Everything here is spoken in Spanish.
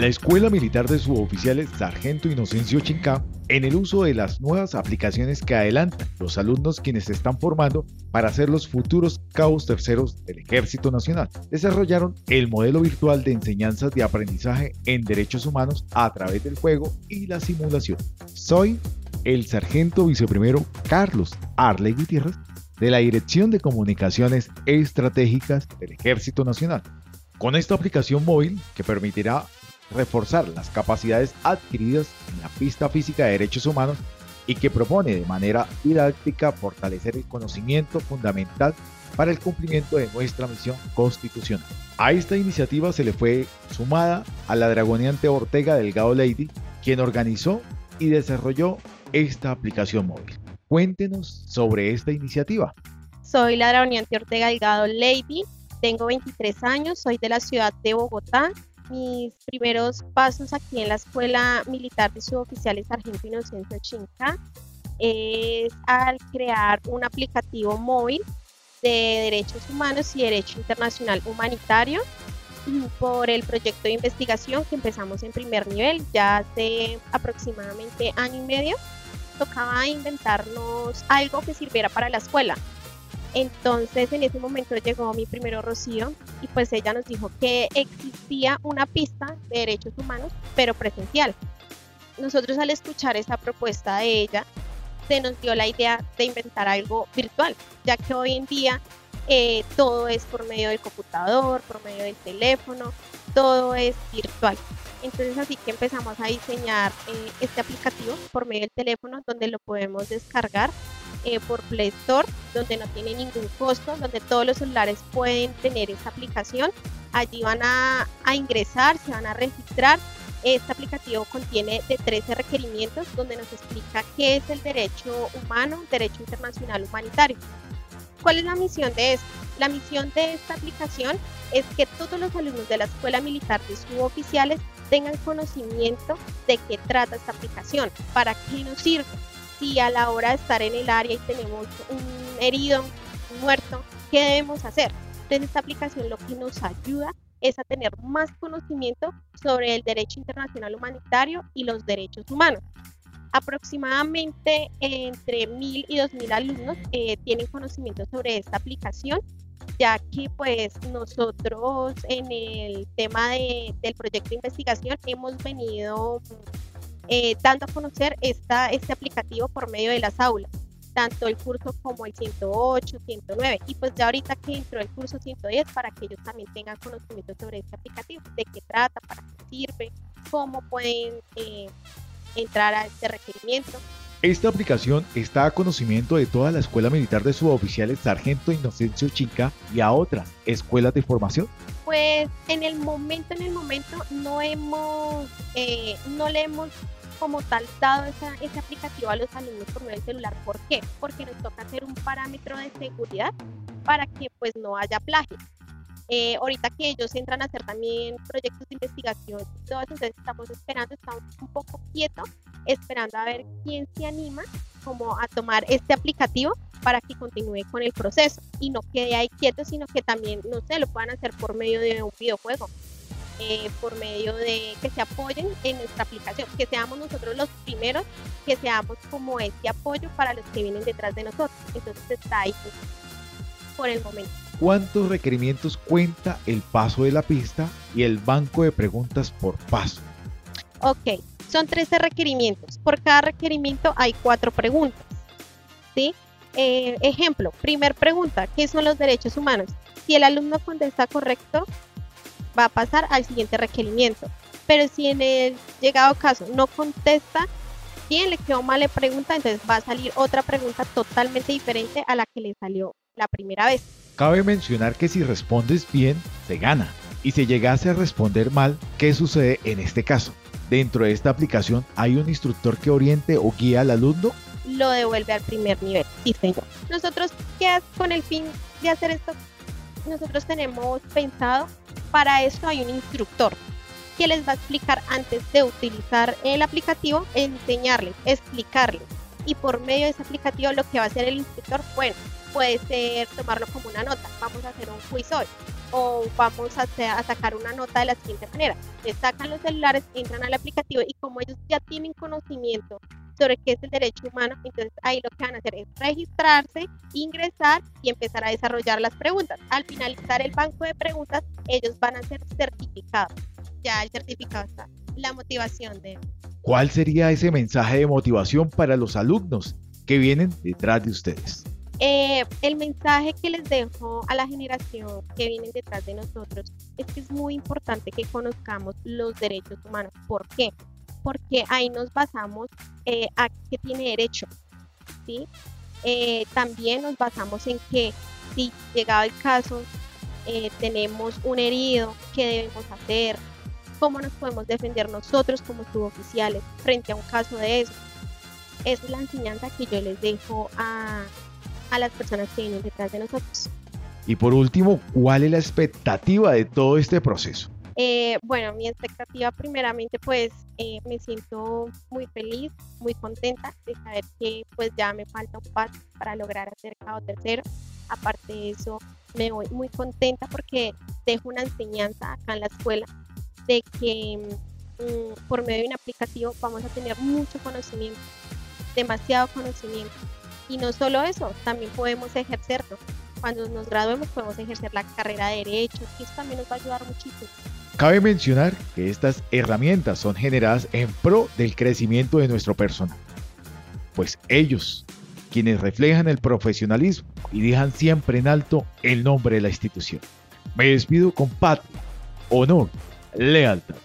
La Escuela Militar de Suboficiales Sargento Inocencio Chincá en el uso de las nuevas aplicaciones que adelantan los alumnos quienes se están formando para ser los futuros cabos terceros del Ejército Nacional. Desarrollaron el modelo virtual de enseñanzas de aprendizaje en derechos humanos a través del juego y la simulación. Soy el sargento viceprimero Carlos Arley Gutiérrez de la Dirección de Comunicaciones Estratégicas del Ejército Nacional. Con esta aplicación móvil que permitirá reforzar las capacidades adquiridas en la pista física de derechos humanos y que propone de manera didáctica fortalecer el conocimiento fundamental para el cumplimiento de nuestra misión constitucional. A esta iniciativa se le fue sumada a la dragoneante Ortega Delgado Lady, quien organizó y desarrolló esta aplicación móvil. Cuéntenos sobre esta iniciativa. Soy la dragoneante Ortega Delgado Lady, tengo 23 años, soy de la ciudad de Bogotá mis primeros pasos aquí en la Escuela Militar de Suboficiales Sargento Inocencio Chinca es al crear un aplicativo móvil de derechos humanos y derecho internacional humanitario por el proyecto de investigación que empezamos en primer nivel ya hace aproximadamente año y medio. Tocaba inventarnos algo que sirviera para la escuela, entonces en ese momento llegó mi primero Rocío y pues ella nos dijo que existía una pista de derechos humanos, pero presencial. Nosotros al escuchar esa propuesta de ella, se nos dio la idea de inventar algo virtual, ya que hoy en día eh, todo es por medio del computador, por medio del teléfono, todo es virtual. Entonces así que empezamos a diseñar eh, este aplicativo por medio del teléfono donde lo podemos descargar eh, por Play Store, donde no tiene ningún costo, donde todos los celulares pueden tener esta aplicación. Allí van a, a ingresar, se van a registrar. Este aplicativo contiene de 13 requerimientos donde nos explica qué es el derecho humano, derecho internacional humanitario. ¿Cuál es la misión de esto? La misión de esta aplicación es que todos los alumnos de la Escuela Militar de Suboficiales tengan conocimiento de qué trata esta aplicación, para qué nos sirve, si a la hora de estar en el área y tenemos un herido, un muerto, ¿qué debemos hacer? Entonces esta aplicación lo que nos ayuda es a tener más conocimiento sobre el derecho internacional humanitario y los derechos humanos. Aproximadamente entre mil y dos mil alumnos eh, tienen conocimiento sobre esta aplicación, ya que pues nosotros en el tema de, del proyecto de investigación hemos venido eh, dando a conocer esta, este aplicativo por medio de las aulas, tanto el curso como el 108, 109, y pues ya ahorita que entró el curso 110 para que ellos también tengan conocimiento sobre este aplicativo, de qué trata, para qué sirve, cómo pueden eh, entrar a este requerimiento. Esta aplicación está a conocimiento de toda la Escuela Militar de Suboficiales Sargento Inocencio Chinca y a otras escuelas de formación. Pues en el momento, en el momento no hemos, eh, no le hemos como tal dado ese aplicativo a los alumnos por medio del celular. ¿Por qué? Porque nos toca hacer un parámetro de seguridad para que pues no haya plagio. Eh, ahorita que ellos entran a hacer también proyectos de investigación y todo eso, entonces estamos esperando, estamos un poco quietos, esperando a ver quién se anima como a tomar este aplicativo para que continúe con el proceso y no quede ahí quieto, sino que también, no sé, lo puedan hacer por medio de un videojuego eh, por medio de que se apoyen en nuestra aplicación, que seamos nosotros los primeros, que seamos como este apoyo para los que vienen detrás de nosotros. Entonces está ahí pues, por el momento. ¿Cuántos requerimientos cuenta el paso de la pista y el banco de preguntas por paso? Ok, son 13 requerimientos. Por cada requerimiento hay cuatro preguntas. ¿sí? Eh, ejemplo, primer pregunta, ¿qué son los derechos humanos? Si el alumno contesta correcto, va a pasar al siguiente requerimiento. Pero si en el llegado caso no contesta bien, le quedó mal la pregunta, entonces va a salir otra pregunta totalmente diferente a la que le salió la primera vez. Cabe mencionar que si respondes bien, se gana. Y si llegase a responder mal, ¿qué sucede en este caso? Dentro de esta aplicación, ¿hay un instructor que oriente o guía al alumno? Lo devuelve al primer nivel. Sí, señor. Nosotros, ¿qué con el fin de hacer esto? Nosotros tenemos pensado para esto hay un instructor que les va a explicar antes de utilizar el aplicativo, enseñarles, explicarles. Y por medio de ese aplicativo lo que va a hacer el instructor, bueno, puede ser tomarlo como una nota. Vamos a hacer un quiz hoy. o vamos a, sacar una nota de la siguiente manera. Les sacan los celulares, entran al aplicativo y como ellos ya tienen conocimiento sobre qué es el derecho humano, entonces ahí lo que van a hacer es registrarse, ingresar y empezar a desarrollar las preguntas. Al finalizar el banco de preguntas, ellos van a ser certificados. Ya el certificado está. La motivación de... ¿Cuál sería ese mensaje de motivación para los alumnos que vienen detrás de ustedes? Eh, el mensaje que les dejo a la generación que viene detrás de nosotros es que es muy importante que conozcamos los derechos humanos. ¿Por qué? Porque ahí nos basamos eh, a qué tiene derecho. ¿sí? Eh, también nos basamos en que si llegado el caso tenemos un herido, qué debemos hacer, cómo nos podemos defender nosotros como suboficiales frente a un caso de eso. Esa es la enseñanza que yo les dejo a las personas que vienen detrás de nosotros. Y por último, ¿cuál es la expectativa de todo este proceso? Eh, bueno, mi expectativa primeramente pues eh, me siento muy feliz, muy contenta de saber que pues ya me falta un paso para lograr hacer cabo tercero. Aparte de eso, me voy muy contenta porque dejo una enseñanza acá en la escuela de que mm, por medio de un aplicativo vamos a tener mucho conocimiento, demasiado conocimiento y no solo eso, también podemos ejercerlo. Cuando nos graduemos podemos ejercer la carrera de Derecho, y eso también nos va a ayudar muchísimo. Cabe mencionar que estas herramientas son generadas en pro del crecimiento de nuestro personal, pues ellos, quienes reflejan el profesionalismo y dejan siempre en alto el nombre de la institución. Me despido con patria, honor, lealtad